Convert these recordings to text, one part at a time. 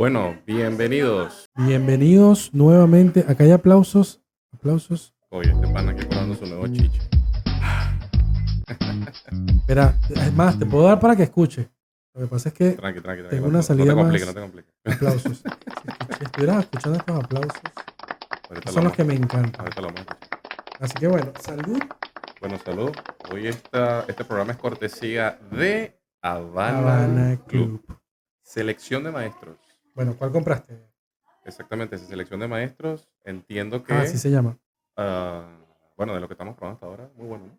Bueno, bienvenidos. Bienvenidos nuevamente. Acá hay aplausos. Aplausos. Oye, este pana aquí probando su nuevo chiche. Espera, es más, te puedo dar para que escuche. Lo que pasa es que Tranqui, tranqui, tranqui. Tengo no- una no salida te compliques, más- no te compliques. aplausos. Si, si estuvieras escuchando estos aplausos, Ahorita son lo los que me encantan. Ahorita lo. Así que bueno, salud. Bueno, salud. Hoy esta, este programa es cortesía de Habana, Habana Club. Club. Selección de maestros. Bueno, ¿cuál compraste? Exactamente, esa selección de maestros. Entiendo que, Ah, así se llama. ah, bueno, de lo que estamos probando hasta ahora, muy bueno, ¿no?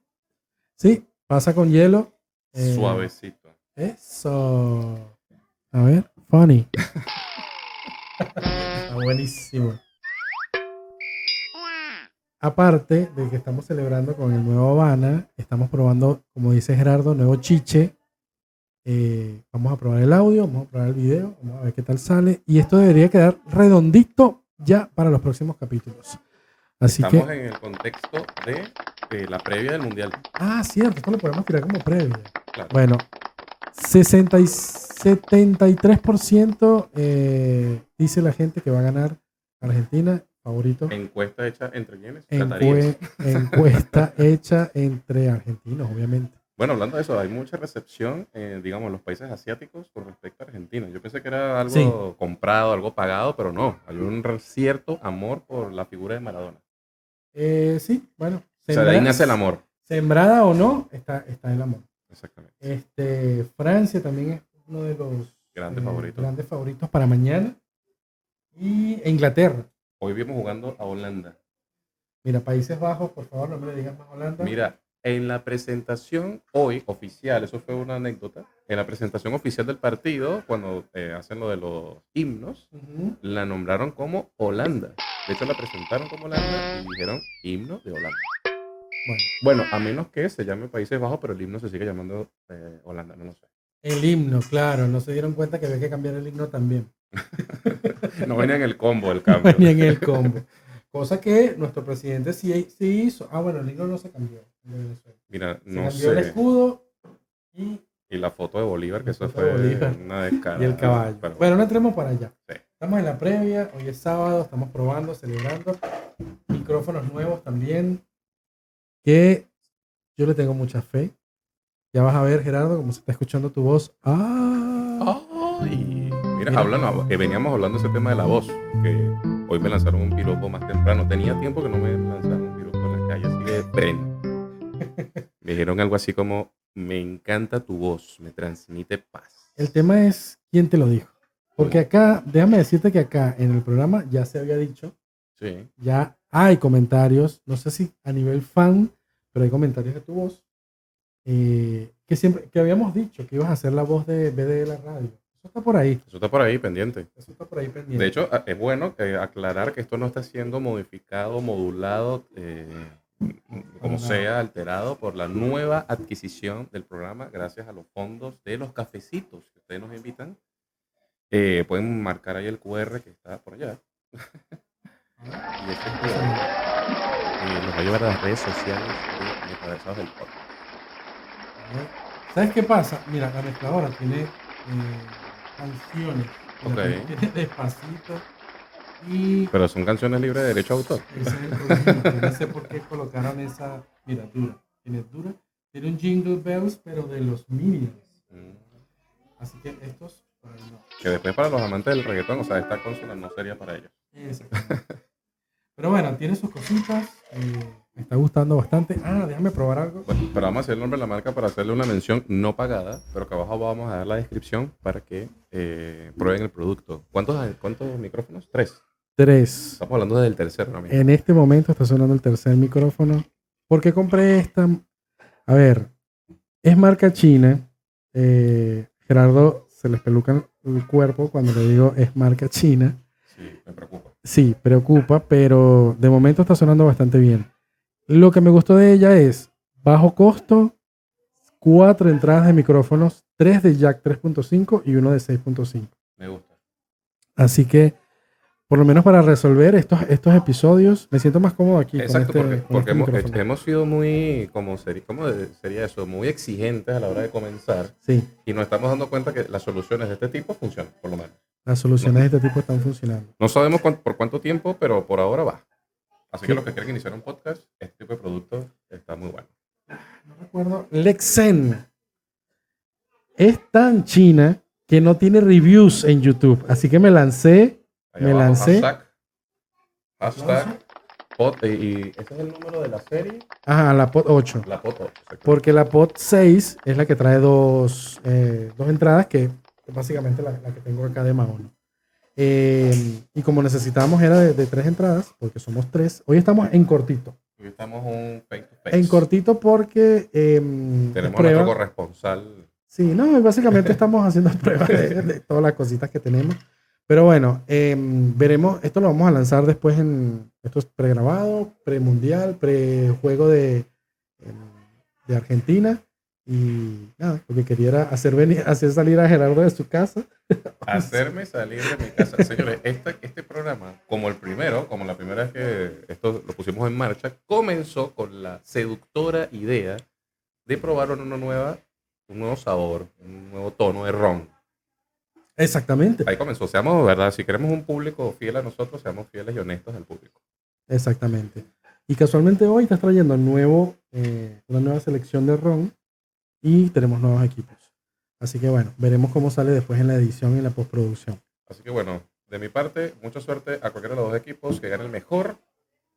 Sí, pasa con hielo. Eh, Suavecito. Eso. A ver, funny. Está buenísimo. Aparte de que estamos celebrando con el nuevo Habana, estamos probando, como dice Gerardo, nuevo chiche. Eh, vamos a probar el audio, vamos a probar el video, vamos a ver qué tal sale. Y esto debería quedar redondito ya para los próximos capítulos. Así Estamos que, en el contexto de, de la previa del Mundial. ah, cierto, esto lo podemos tirar como previa. Claro. Bueno, 60 y 73% eh, dice la gente que va a ganar Argentina, favorito. Encuesta hecha entre quiénes? Encue- encuesta hecha entre argentinos, obviamente. Bueno, hablando de eso, hay mucha recepción, eh, digamos, en los países asiáticos con respecto a Argentina. Yo pensé que era algo Sí. comprado, algo pagado, pero no. Hay un cierto amor por la figura de Maradona. Eh, sí, bueno. O sea, de ahí nace el amor. Sembrada o no, está, está el amor. Exactamente. Este, Francia también es uno de los Grandes eh, favoritos. grandes favoritos para mañana. Y Inglaterra. Hoy vimos jugando a Holanda. Mira, Países Bajos, por favor, no me le digas más Holanda. Mira, en la presentación hoy oficial, eso fue una anécdota, en la presentación oficial del partido, cuando eh, hacen lo de los himnos, la nombraron como Holanda. De hecho, la presentaron como Holanda y dijeron himno de Holanda. Bueno, Bueno, a menos que se llame Países Bajos, pero el himno se sigue llamando eh, Holanda, no lo sé. el himno, claro. No se dieron cuenta que había que cambiar el himno también. No venía en el combo el cambio. Venía en el combo. Cosa que nuestro presidente sí, sí hizo. Ah, bueno, el himno no se cambió. el de Venezuela. Mira, Se no cambió el sé. escudo y, Y la foto de Bolívar, que eso de fue Bolívar. una descarga. y el caballo. Pero Bueno, no entremos para allá. Sí. Estamos en la previa. Hoy es sábado. Estamos probando, celebrando. Micrófonos nuevos también. Que yo le tengo mucha fe. Ya vas a ver, Gerardo, cómo se está escuchando tu voz. Ah. Ay, mira, Mira. hablando, que veníamos hablando de ese tema de la voz, que hoy me lanzaron un piropo más temprano. Tenía tiempo que no me lanzaron un piropo en la calle, así que ven. Me dijeron algo así como, me encanta tu voz, me transmite paz. El tema es quién te lo dijo. Porque acá, déjame decirte que acá en el programa ya se había dicho, Sí, ya hay comentarios, no sé si a nivel fan, pero hay comentarios de tu voz, eh, que siempre, que habíamos dicho que ibas a ser la voz de BD de la radio. Eso está por ahí, eso está por ahí pendiente. eso está por ahí pendiente. De hecho, es bueno que aclarar que esto no está siendo modificado, modulado, eh, como sea, alterado por la nueva adquisición del programa gracias a los fondos de los cafecitos que ustedes nos invitan. Eh, pueden marcar ahí el QR que está por allá. y este eh, nos va a llevar a las redes sociales de Metaversados del Podcast. ¿Sabes qué pasa? Mira, la mezcladora tiene eh, canciones. Despacito. Y Pero son canciones libres de derecho a autor. ese es el problema, que no sé por qué colocaron esa. Mira, dura. Tiene dura. Tiene un Jingle Bells, pero de los Minions. Mm. Así que estos. no. Que después para los amantes del reggaetón, o sea, esta consola no sería para ellos. Pero bueno, tiene sus cositas. eh, me está gustando bastante. Ah, déjame probar algo. Bueno, pero vamos a hacer el nombre de la marca para hacerle una mención no pagada, pero que abajo vamos a dar la descripción para que eh, prueben el producto. ¿Cuántos, ¿Cuántos micrófonos? Tres. Tres. Estamos hablando del tercero, ¿no? En este momento está sonando el tercer micrófono. ¿Por qué compré esta? A ver, es marca china. Eh, Gerardo se les peluca el cuerpo cuando le digo es marca china. Sí, me preocupa. Sí, preocupa, pero de momento está sonando bastante bien. Lo que me gustó de ella es bajo costo, cuatro entradas de micrófonos, tres de jack 3.5 y uno de 6.5. Me gusta. Así que, por lo menos para resolver estos, estos episodios, me siento más cómodo aquí. con Exacto, este- porque, con este hemos, sido muy, como sería, ¿cómo de- sería eso? Muy exigentes a la hora de comenzar Sí, y nos estamos dando cuenta que las soluciones de este tipo funcionan, por lo menos. Las soluciones de este tipo están funcionando. No sabemos por cuánto tiempo, pero por ahora va. Así que los que quieren iniciar un podcast, este tipo de producto está muy bueno. No recuerdo. Lexen es tan china que no tiene reviews en YouTube. Así que me lancé. Ahí Me abajo, lancé. Hashtag, hashtag pod, eh, y ese es el número de la serie, Ajá, la pot 8. la pod 8. exacto. Porque la pot 6 es la que trae dos, eh, dos entradas, que es básicamente la, la que tengo acá de Mahon. Eh, y como necesitábamos era de, de tres entradas, porque somos tres, hoy estamos en cortito. Hoy estamos un face to face. En cortito porque eh, Tenemos nuestro corresponsal. Sí, no, básicamente estamos haciendo pruebas de, de todas las cositas que tenemos. Pero bueno, eh, veremos, esto lo vamos a lanzar después en, esto es pregrabado, premundial, prejuego de, em, de Argentina. Y nada, lo que quería hacer, venir, hacer salir a Gerardo de su casa. Hacerme salir de mi casa. Señores, este, este programa, como el primero, como la primera vez que esto lo pusimos en marcha, comenzó con la seductora idea de probar una nueva, un nuevo sabor, un nuevo tono de ron. Exactamente, Ahí comenzó. Seamos, ¿verdad? Si queremos un público fiel a nosotros, seamos fieles y honestos al público. exactamente. Y casualmente hoy estás trayendo nuevo, eh, una nueva selección de ron y tenemos nuevos equipos. Así que bueno, veremos cómo sale después en la edición y en la postproducción. Así que bueno, de mi parte, mucha suerte a cualquiera de los dos equipos que gane el mejor.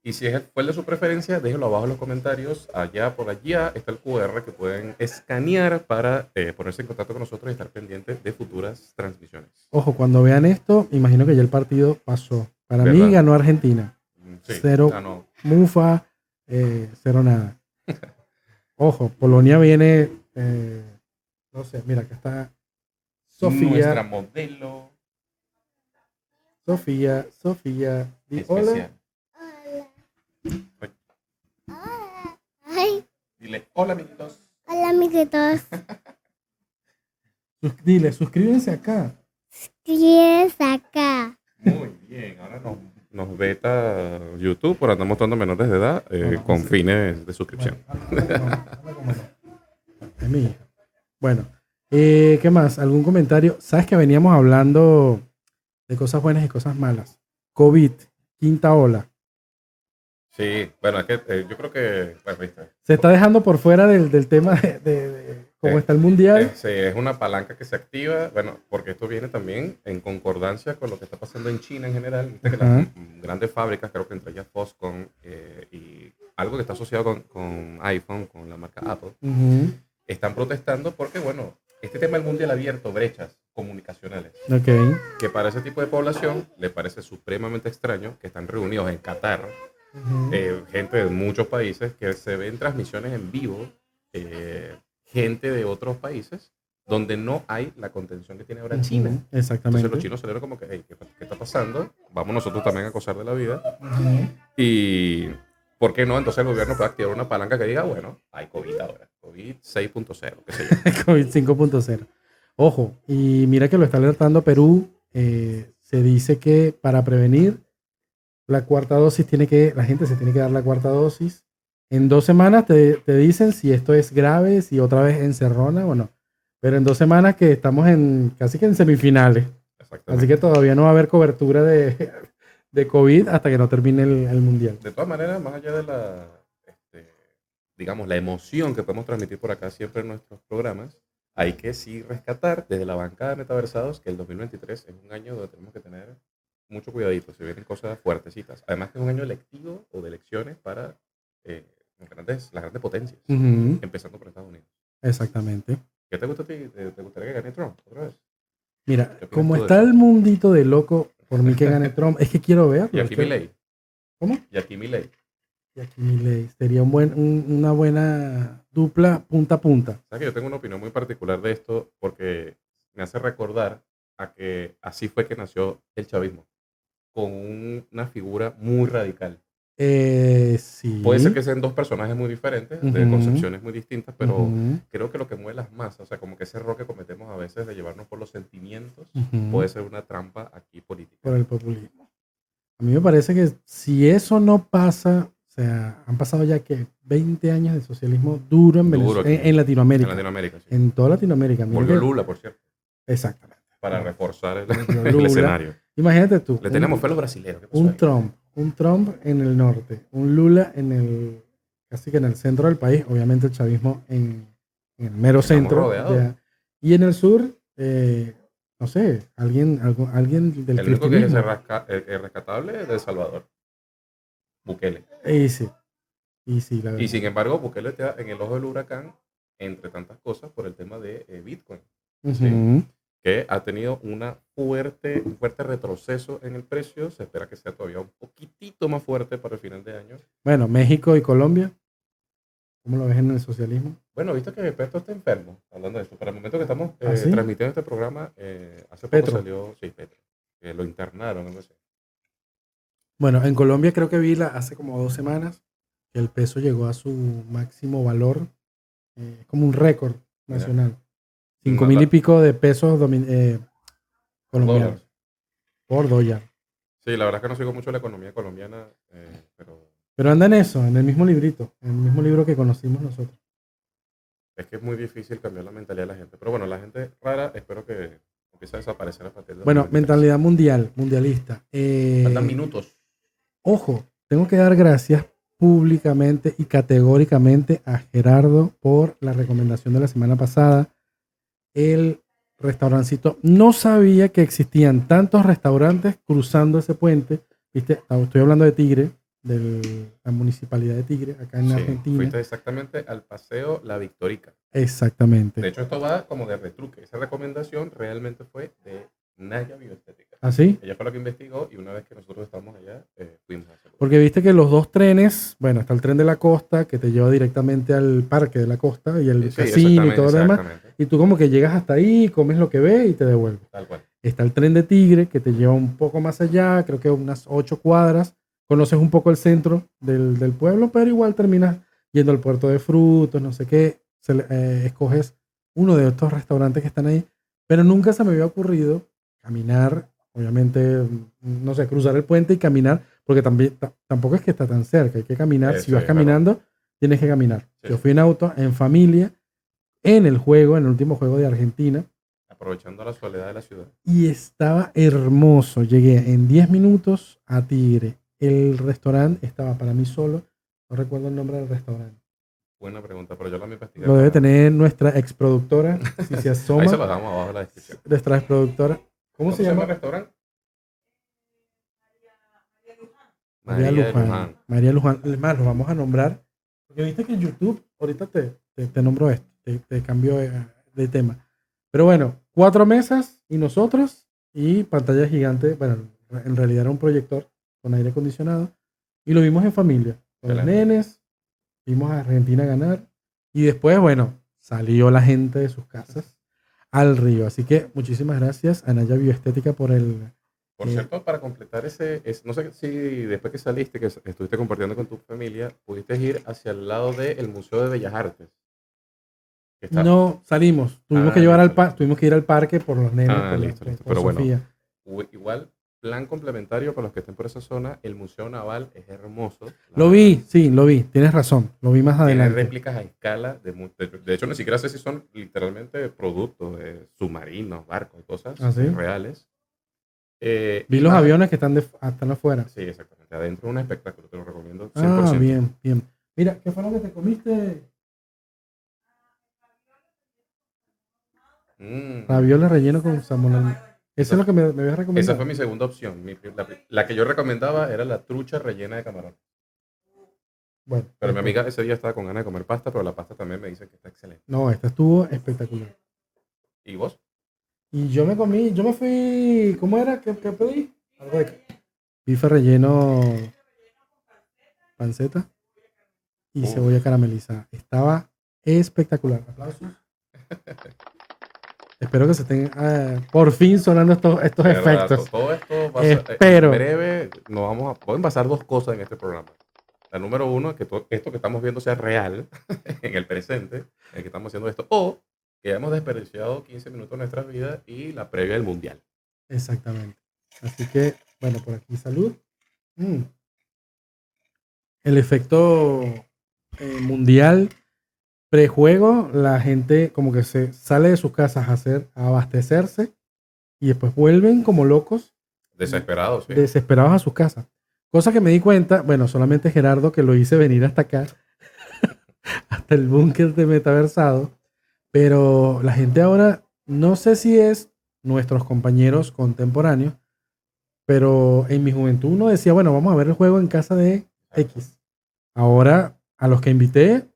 Y si es el, fue el de su preferencia, déjenlo abajo en los comentarios. Allá por allá está el QR que pueden escanear para eh, ponerse en contacto con nosotros y estar pendientes de futuras transmisiones. Ojo, cuando vean esto, imagino que ya el partido pasó. Para mí ganó Argentina. Mm, Sí, Cero. ganó. Mufa, eh, cero nada. Ojo, Polonia viene, eh, no sé, mira, acá está Sofía, Nuestra modelo Sofía, Sofía. Di hola. especial. Ay, Dile, hola amiguitos. hola amiguitos. Sus- dile, suscríbense acá. ¿Quieres acá? Muy bien, ahora nos, nos veta YouTube por andar mostrando menores de edad eh, con sí. fines de suscripción. Bueno, habla con mamá, habla con mamá. Es. Bueno, eh, ¿qué más? ¿Algún comentario? Sabes que veníamos hablando de cosas buenas y cosas malas. COVID, quinta ola. Sí, bueno, es que eh, yo creo que, bueno, viste, Se está dejando por fuera del, del tema de, de- de cómo Eh, está el mundial. Sí, es una palanca que se activa, bueno, porque esto viene también en concordancia con lo que está pasando en China en general. Viste que Ajá. las grandes fábricas, creo que entre ellas Foxconn eh, y algo que está asociado con, con iPhone, con la marca Apple, están protestando porque, bueno, este tema del mundial ha abierto brechas comunicacionales, Ok. que para ese tipo de población le parece supremamente extraño que están reunidos en Qatar Ujú. eh, gente de muchos países que se ven transmisiones en vivo, eh, gente de otros países, donde no hay la contención que tiene ahora China. Ujú, Entonces Exactamente. los chinos salieron como que, "Hey, ¿qué, qué está pasando? Vamos nosotros también a acosar de la vida. Ujú. Y, ¿por qué no? Entonces el gobierno puede activar una palanca que diga, bueno, hay COVID ahora, COVID 6.0, qué sé yo. COVID 5.0. Ojo, y mira que lo está alertando Perú. eh, se dice que para prevenir la cuarta dosis tiene que, la gente se tiene que dar la cuarta dosis. En dos semanas te, te dicen si esto es grave, si otra vez encerrona o no. Pero en dos semanas que estamos en casi que en semifinales. Así que todavía no va a haber cobertura de, de COVID hasta que no termine el, el mundial. De todas maneras, más allá de la, este, digamos, la emoción que podemos transmitir por acá siempre en nuestros programas, hay que sí rescatar desde la bancada de Metaversados que el 2023 es un año donde tenemos que tener mucho cuidadito, se vienen cosas fuertecitas. Además que es un año electivo o de elecciones para eh, grandes, las grandes potencias, empezando por Estados Unidos. Exactamente. ¿Qué te gusta a ti? ¿Te, te gustaría que gane Trump otra vez? Mira, ¿Qué opinas como está el mundito de loco, por mí que gane Trump, es que quiero verlo. Y aquí Milei. ¿Cómo? Y aquí Milei. Y aquí Milei. Sería un buen, un- una buena dupla punta a punta. ¿Sabes que yo tengo una opinión muy particular de esto? Porque me hace recordar a que así fue que nació el chavismo, con un- una figura muy radical. Eh, sí. Puede ser que sean dos personajes muy diferentes, de concepciones muy distintas, pero creo que lo que mueve las masas, o sea, como que ese error que cometemos a veces de llevarnos por los sentimientos, puede ser una trampa aquí política. Por el populismo. A mí me parece que si eso no pasa, o sea, han pasado ya que 20 años de socialismo duro en, Duro Venezuela, aquí. en, en Latinoamérica. En Latinoamérica, sí. En toda Latinoamérica. Volvió Lula, por cierto. Exactamente. para reforzar el, escenario. Imagínate tú. Le tenemos fe a los brasileños. ¿qué pasó un? Trump, un Trump en el norte, un Lula en el, casi que en el centro del país, obviamente el chavismo en, en el mero Estamos centro. ya. Y en el sur, eh, no sé, alguien, algo- alguien del El único que es rasca- el- el rescatable es de El Salvador. Bukele. Y sí, y sí, la. Y sin embargo, Bukele está en el ojo del huracán, entre tantas cosas, por el tema de eh, Bitcoin, Ujú. Que ha tenido una fuerte, un fuerte retroceso en el precio. Se espera que sea todavía un poquitito más fuerte para el final de año. Bueno, México y Colombia, ¿cómo lo ves en el socialismo? Bueno, visto que Petro está enfermo, hablando de esto, para el momento que estamos eh, ¿Ah, sí? transmitiendo este programa, eh, hace poco salió, sí, Petro, lo internaron, algo así. Bueno, en Colombia creo que vi la, hace como dos semanas que el peso llegó a su máximo valor, eh, como un récord nacional. Cinco mil y pico de pesos eh, colombianos por dólar. Sí, la verdad es que no sigo mucho la economía colombiana, eh, pero Pero anda en eso, en el mismo librito, en el mismo libro que conocimos nosotros. es que es muy difícil cambiar la mentalidad de la gente. Pero bueno, la gente rara, espero que empiece a desaparecer a partir de Bueno, 2023. mentalidad mundial, mundialista. Eh, Faltan minutos. Ojo, tengo que dar gracias públicamente y categóricamente a Gerardo por la recomendación de la semana pasada. El restaurancito no sabía que existían tantos restaurantes cruzando ese puente. Viste, estoy hablando de Tigre, de la municipalidad de Tigre, acá en Sí, Argentina. Fuiste exactamente al paseo La Victorica. De Exactamente. hecho, esto va como de retruque. Esa recomendación realmente fue de Naya Bioestética. ¿Así? Ella fue la que investigó y una vez que nosotros estamos allá, eh, fuimos a hacerlo. Porque viste que los dos trenes, bueno, está el tren de la costa que te lleva directamente al parque de la costa y el Sí, casino y todo lo demás. Y tú como que llegas hasta ahí, comes lo que ves y te devuelves. Tal cual. Está el tren de Tigre que te lleva un poco más allá, creo que unas ocho cuadras. Conoces un poco el centro del, del pueblo, pero igual terminas yendo al puerto de frutos, no sé qué. Se eh, escoges uno de estos restaurantes que están ahí. Pero nunca se me había ocurrido caminar, obviamente, no sé, cruzar el puente y caminar, porque también, ta- tampoco es que está tan cerca, hay que caminar. Si vas caminando, tienes que caminar. Sí. Yo fui en auto, en familia, en el juego, en el último juego de Argentina Aprovechando la soledad de la ciudad. y estaba hermoso. Llegué en 10 minutos a Tigre. El restaurante estaba para mí solo. No recuerdo el nombre del restaurante. Buena pregunta, pero yo la me investigué. Lo debe tener nuestra ex productora, si se Ahí asoma. se lo dejamos abajo en la descripción. Nuestra ex ¿Cómo, se llama? el restaurante? María María Luján. Luján. María Luján. Es más, lo vamos a nombrar. Porque viste que en YouTube, ahorita te, te, te nombro esto, te, te cambio de, de tema. Pero bueno, cuatro mesas y nosotros y pantalla gigante. Bueno, en realidad era un proyector con aire acondicionado. Y lo vimos en familia, con los nenes. Vimos a Argentina ganar. Y después, bueno, salió la gente de sus casas al río. Así que muchísimas gracias a Naya Bioestética por el, Por Eh, cierto, para completar ese, es- no sé si después que saliste, que estuviste compartiendo con tu familia, pudiste ir hacia el lado del Museo de Bellas Artes. No, salimos. Tuvimos Ah, que llevar al par, tuvimos que ir al parque por los nenes. Ah, por listo, por- listo. por Pero bueno. Sofía. Igual, plan complementario para los que estén por esa zona, el Museo Naval es hermoso. Lo verdad. vi, sí, lo vi. Tienes razón. Lo vi más Tiene adelante. réplicas a escala. De, de, de hecho, ni siquiera sé si son literalmente productos de submarinos, barcos y cosas ¿Ah, sí? reales. Eh, Vi los aviones que están, de, están afuera. Sí, exactamente. Adentro es un espectáculo, te lo recomiendo 100%. Ah, bien, bien. Mira, ¿qué fue lo que te comiste? Mm. Ravioles relleno con salmón. Eso es lo que me, me habías recomendado. Esa fue mi segunda opción. Mi la, que yo recomendaba era la trucha rellena de camarón. Bueno, Pero mi amiga ese día estaba con ganas de comer pasta, pero la pasta también me dice que está excelente. No, esta estuvo espectacular. ¿Y vos? Y yo me comí, yo me fui, ¿cómo era? ¿Qué, qué pedí? Algo de bife relleno, panceta y cebolla caramelizada. Estaba espectacular. Aplausos. Espero que se estén ah, por fin sonando estos, estos efectos. to- Todo esto va a ser, eh, Espero. en breve nos vamos a, pueden pasar dos cosas en este programa. La número uno, que to- esto que estamos viendo sea real en el presente, en el que estamos haciendo esto, o que hayamos desperdiciado 15 minutos de nuestras vidas y la previa del mundial. Exactamente. Así que, bueno, por aquí salud. Mm. El efecto eh, mundial prejuego, la gente como que se sale de sus casas a hacer, a abastecerse y después vuelven como locos, Desesperados, sí. desesperados a sus casas. Cosa que me di cuenta, bueno, solamente Gerardo que lo hice venir hasta acá, hasta el búnker de metaversado, pero la gente ahora, no sé si es nuestros compañeros contemporáneos, pero en mi juventud uno decía, bueno, vamos a ver el juego en casa de X. Ahora, a los que invité,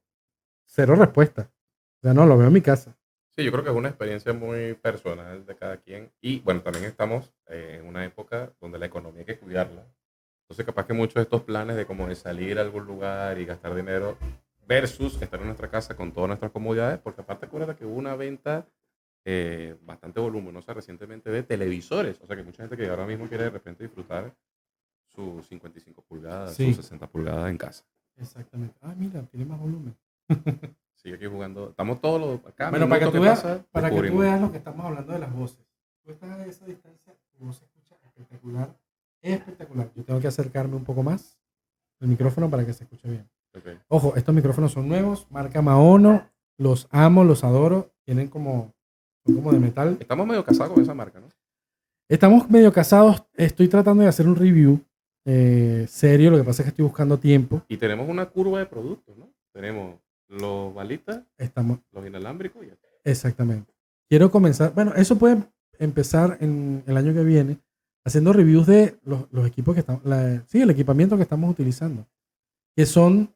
cero respuesta. O sea, no, lo veo en mi casa. Sí, yo creo que es una experiencia muy personal de cada quien. Y bueno, también estamos eh, en una época donde la economía hay que cuidarla. Entonces, capaz que muchos de estos planes de como de salir a algún lugar y gastar dinero versus estar en nuestra casa con todas nuestras comodidades, porque aparte acuérdate que hubo una venta eh, bastante voluminosa recientemente de televisores. O sea, que mucha gente que ahora mismo quiere de repente disfrutar sus 55 pulgadas, Sí. sus 60 pulgadas en casa. Exactamente. Ah, mira, tiene más volumen. Sigue aquí jugando. Estamos todos los acá. Bueno, para que, tú veas, para que tú veas lo que estamos hablando de las voces. Tú estás a esa distancia, tu voz se escucha espectacular. Espectacular. Yo tengo que acercarme un poco más el micrófono para que se escuche bien. Ojo, estos micrófonos son nuevos, marca Maono. Los amo, los adoro. Tienen como, son como de metal. Estamos medio casados con esa marca, ¿no? Estamos medio casados. Estoy tratando de hacer un review eh, serio. Lo que pasa es que estoy buscando tiempo. Y tenemos una curva de productos, ¿no? Tenemos los balitas, Estamos, los inalámbricos y Exactamente. Quiero comenzar, bueno, eso puede empezar en el año que viene, haciendo reviews de los, los equipos que estamos, la- sí, el equipamiento que estamos utilizando, que son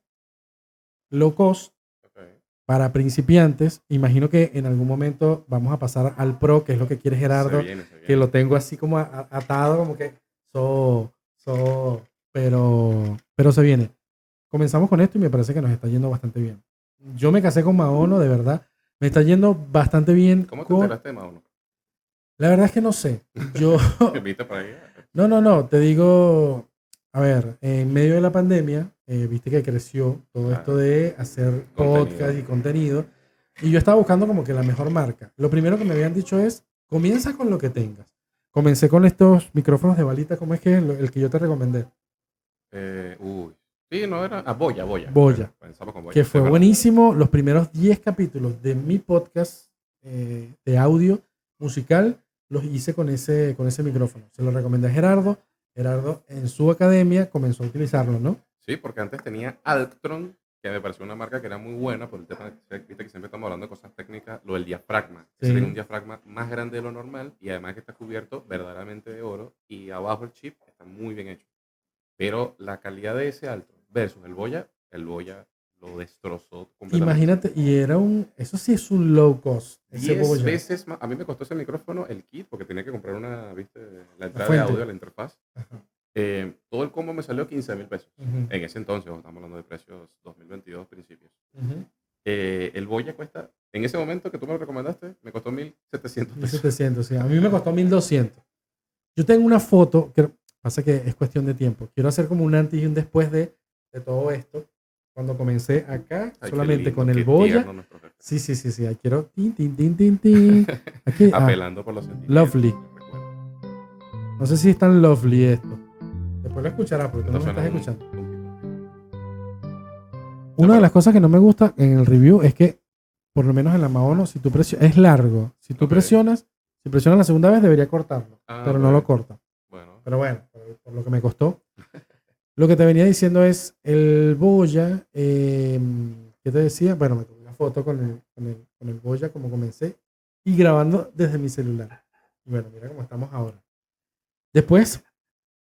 low cost Ok. para principiantes. Imagino que en algún momento vamos a pasar al pro, que es lo que quiere Gerardo, Se viene, se viene. que lo tengo así como atado, como que so, so, pero, pero se viene. Comenzamos con esto y me parece que nos está yendo bastante bien. Yo me casé con Maono, de verdad. Me está yendo bastante bien. ¿Cómo te con- enteraste de Mauno? La verdad es que no sé. Yo, ¿Viste por ahí? no, no, no, te digo, a ver, en medio de la pandemia, eh, viste que creció todo Ah. esto de hacer Contenido. podcast y contenido. Y yo estaba buscando como que la mejor marca. Lo primero que me habían dicho es, comienza con lo que tengas. Comencé con estos micrófonos de balita, ¿cómo es que es el que yo te recomendé? Eh, uy. Sí, no era. Ah, Boya, Boya. Boya. Pensamos con Boya. que fue verdad. buenísimo. Los primeros 10 capítulos de mi podcast eh, de audio musical los hice con ese, con ese micrófono. Se lo recomendé a Gerardo. Gerardo en su academia comenzó a utilizarlo, ¿no? Sí, porque antes tenía Altron, que me pareció una marca que era muy buena, por el tema, viste que siempre estamos hablando de cosas técnicas, lo del diafragma. Sí. Tiene un diafragma más grande de lo normal y además que está cubierto verdaderamente de oro y abajo el chip está muy bien hecho. Pero la calidad de ese Altron versus el Boya, el Boya lo destrozó completamente. Imagínate, y era un, eso sí es un low cost. Ese 10 Boya. veces más. A mí me costó ese micrófono el kit porque tenía que comprar una, viste, la entrada de audio, la interfaz. Ajá. Eh, todo el combo me salió 15 mil pesos. Ujú, En ese entonces, estamos hablando de precios 2022 principios. ujú. Eh, el Boya cuesta, en ese momento que tú me lo recomendaste, me costó 1.700 pesos. 1700, sí. A mí me costó 1200. Yo tengo una foto, que pasa que es cuestión de tiempo. Quiero hacer como un antes y un después de, de todo esto. Cuando comencé acá, Ay, solamente lindo, con el Boya. Sí, sí, sí, sí. Quiero. Tin, tin, tin, tin, tin. Aquí, ah, Apelando por los sentimientos. Lovely. no sé si es tan lovely esto. Después lo escucharás porque tú no me estás escuchando. un- Una de las cosas que no me gusta en el review es que, por lo menos en la Maono, si tú presionas, es largo. Si tú presionas, si presionas la segunda vez, debería cortarlo. Ah, pero no lo corta. Bueno, Pero bueno, por lo que me costó. Lo que te venía diciendo es el Boya. Eh, ¿Qué te decía? Bueno, me tomé una foto con el, con, el, con el Boya como comencé y grabando desde mi celular. Y bueno, mira cómo estamos ahora. Después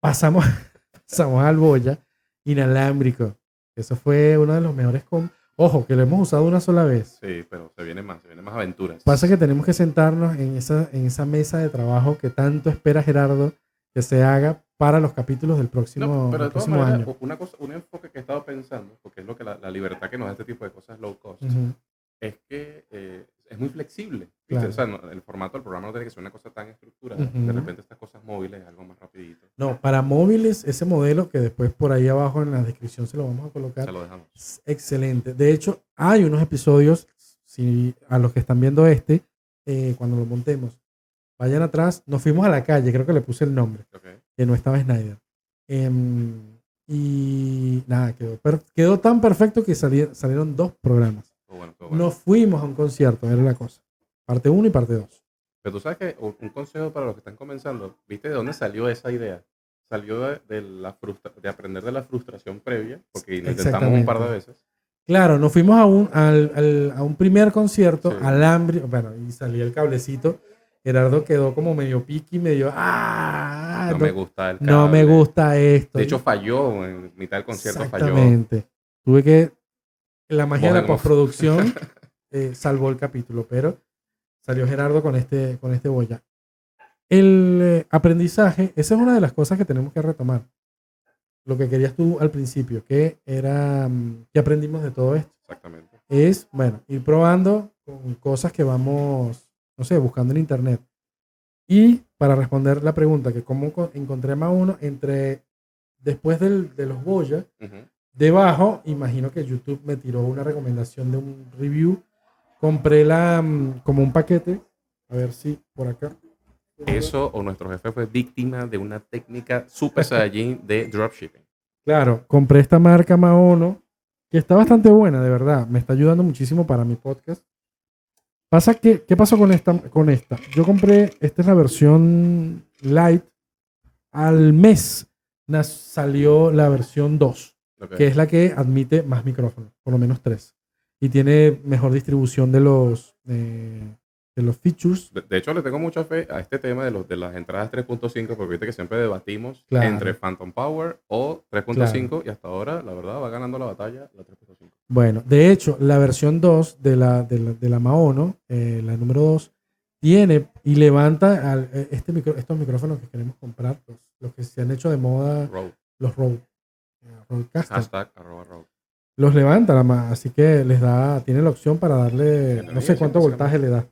pasamos, pasamos al Boya inalámbrico. Eso fue uno de los mejores. com- Ojo, que lo hemos usado una sola vez. sí, pero se vienen más, se vienen más aventuras. Pasa que tenemos que sentarnos en esa, en esa mesa de trabajo que tanto espera Gerardo que se haga para los capítulos del próximo, No, pero de todas próximo maneras, año. una cosa, un enfoque que he estado pensando, porque es lo que la, la libertad que nos da este tipo de cosas low cost, Ujú. es que eh, es muy flexible. Claro. O sea, no- el formato del programa no tiene que ser una cosa tan estructurada. Ujú. De repente estas cosas móviles, algo más rapidito. No, para móviles, ese modelo que después por ahí abajo en la descripción se lo vamos a colocar, Se lo dejamos. es excelente. De hecho, hay unos episodios, si a los que están viendo este, eh, cuando lo montemos, vayan atrás, nos fuimos a la calle, creo que le puse el nombre, Ok. que no estaba Snyder. Em, y nada, quedó, quedó tan perfecto que sali- salieron dos programas. Todo bueno, todo bueno. Nos fuimos a un concierto, era la cosa. Parte 1 y parte 2. Pero tú sabes que un consejo para los que están comenzando, ¿viste de dónde salió esa idea? Salió de, de la frustra- de aprender de la frustración previa, porque intentamos un par de veces. Claro, nos fuimos a un, al- al- a un primer concierto, Sí. alambre, bueno, y salía el cablecito. Gerardo quedó como medio piqui, medio, ah, No, me gusta el no me gusta esto. De hecho, falló en mitad del concierto, falló. Exactamente. Tuve que, la magia de la postproducción eh, salvó el capítulo, pero salió Gerardo con este, con este boya. El eh, aprendizaje, esa es una de las cosas que tenemos que retomar. Lo que querías tú al principio, que era, mm, que aprendimos de todo esto Exactamente. es, bueno, ir probando con cosas que vamos, no sé, buscando en internet. Y para responder la pregunta, que cómo co- encontré más uno, entre, después del- de los Boya, debajo, imagino que YouTube me tiró una recomendación de un review. Compré la, mm, como un paquete, a ver si por acá. Eso o nuestro jefe fue víctima de una técnica super saiyajin de dropshipping. Claro, compré esta marca Maono, que está bastante buena, de verdad. Me está ayudando muchísimo para mi podcast. Pasa que, ¿qué pasó con esta? Con esta? Yo compré, esta es la versión light. Al mes nas- salió la versión 2, Ok. que es la que admite más micrófonos, por lo menos tres. Y tiene mejor distribución de los, eh, de los features. De, de hecho, le tengo mucha fe a este tema de, los, de las entradas 3.5, porque viste que siempre debatimos Claro. entre Phantom Power o 3.5, y hasta ahora, la verdad, va ganando la batalla la 3.5. Bueno, de hecho, la versión 2 de la, de la, de la Maono, eh, la número 2, tiene y levanta al- eh, este micro- estos micrófonos que queremos comprar, los, los que se han hecho de moda, Road. los Rode, eh. Hashtag arroba road. Los levanta la ma- así que les da, tiene la opción para darle, no sé cuánto voltaje le da.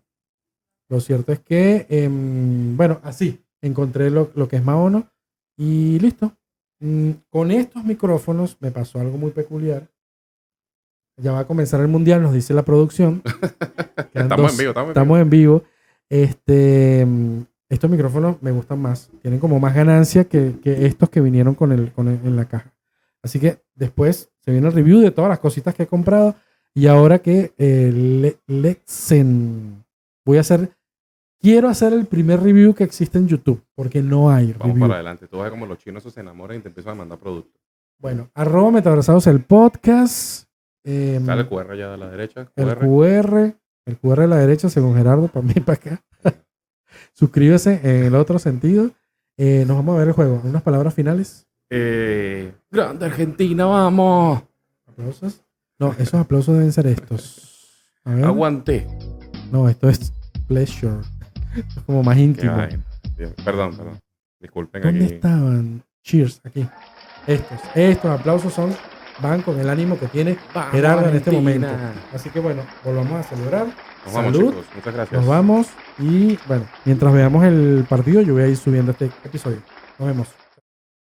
Lo cierto es que, em, bueno, así, encontré lo, lo que es Maono y listo. Mm, con estos micrófonos me pasó algo muy peculiar. Ya va a comenzar el mundial, nos dice la producción. Estamos dos- en vivo, estamos en Estamos en vivo. Este, mm, estos micrófonos me gustan más. Tienen como más ganancia que, que estos que vinieron con el, con el- en la caja. Así que después se viene el review de todas las cositas que he comprado. Y ahora que eh, Le- Lexen, voy a hacer, quiero hacer el primer review que existe en YouTube, porque no hay Vamos review. para adelante. Tú ves como los chinos se enamoran y te empiezan a mandar productos. Bueno, arroba metabrazados el podcast. Em, Sale el QR allá de la derecha. el QR. QR, el QR a la derecha, según Gerardo, para mí para acá. Suscríbase en el otro sentido. Eh, nos vamos a ver el juego. Unas palabras finales. Eh, Grande Argentina, vamos. Aplausos. No, esos aplausos deben ser estos. A ver. Aguanté. No, esto es pleasure. Esto es como más íntimo. Perdón, perdón. Disculpen ¿Dónde aquí. estaban? Cheers, aquí. Estos. Estos aplausos son, van con el ánimo que tiene Vamos, Gerardo en este momento. Así que bueno, volvamos a celebrar. Nos vamos, Salud. chicos. Muchas gracias. Nos vamos y bueno, mientras veamos el partido, yo voy a ir subiendo este episodio. Nos vemos.